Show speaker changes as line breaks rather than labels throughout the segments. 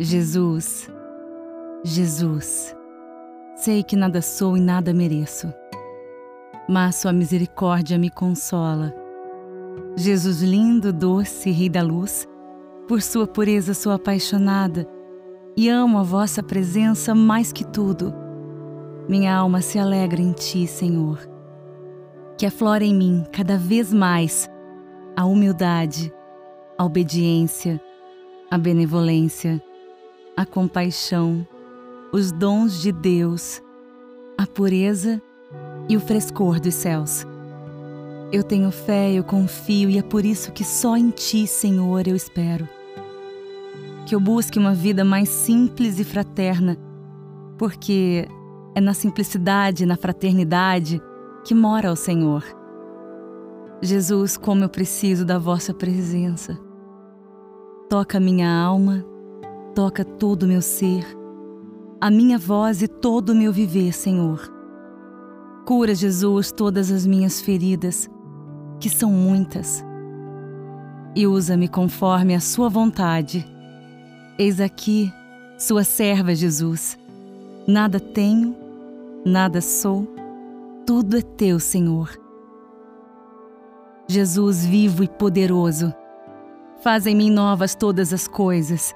Jesus, Jesus, sei que nada sou e nada mereço, mas Sua misericórdia me consola. Jesus lindo, doce, Rei da luz, por Sua pureza sou apaixonada e amo a Vossa presença mais que tudo. Minha alma se alegra em Ti, Senhor. Que aflore em mim cada vez mais a humildade, a obediência, a benevolência a compaixão, os dons de Deus, a pureza e o frescor dos céus. Eu tenho fé, eu confio e é por isso que só em Ti, Senhor, eu espero. Que eu busque uma vida mais simples e fraterna, porque é na simplicidade, na fraternidade que mora o Senhor. Jesus, como eu preciso da vossa presença. Toca minha alma, toca todo o meu ser, a minha voz e todo o meu viver, Senhor. Cura, Jesus, todas as minhas feridas, que são muitas, e usa-me conforme a Sua vontade. Eis aqui, Sua serva, Jesus. Nada tenho, nada sou, tudo é Teu, Senhor. Jesus vivo e poderoso, faz em mim novas todas as coisas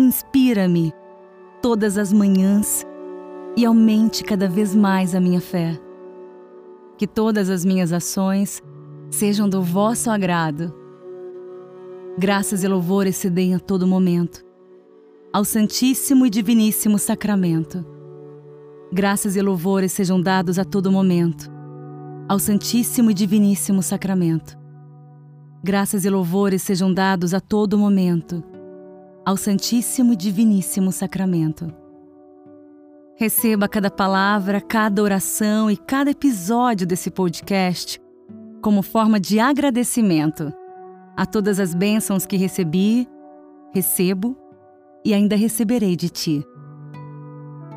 inspira-me todas as manhãs e aumente cada vez mais a minha fé. Que todas as minhas ações sejam do vosso agrado. Graças e louvores se deem a todo momento ao Santíssimo e Diviníssimo Sacramento. Graças e louvores sejam dados a todo momento ao Santíssimo e Diviníssimo Sacramento. Graças e louvores sejam dados a todo momento ao Santíssimo e Diviníssimo Sacramento. Receba cada palavra, cada oração e cada episódio desse podcast como forma de agradecimento a todas as bênçãos que recebi, recebo e ainda receberei de ti.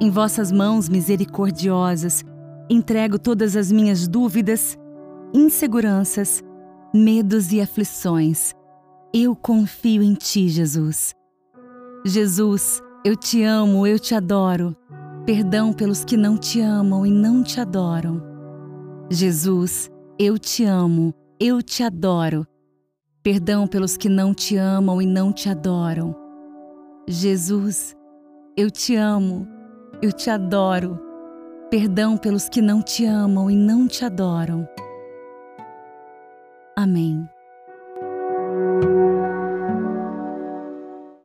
Em vossas mãos misericordiosas, entrego todas as minhas dúvidas, inseguranças, medos e aflições. Eu confio em ti, Jesus. Jesus, eu te amo, eu te adoro. Perdão pelos que não te amam e não te adoram. Jesus, eu te amo, eu te adoro. Perdão pelos que não te amam e não te adoram. Jesus, eu te amo, eu te adoro. Perdão pelos que não te amam e não te adoram. Amém.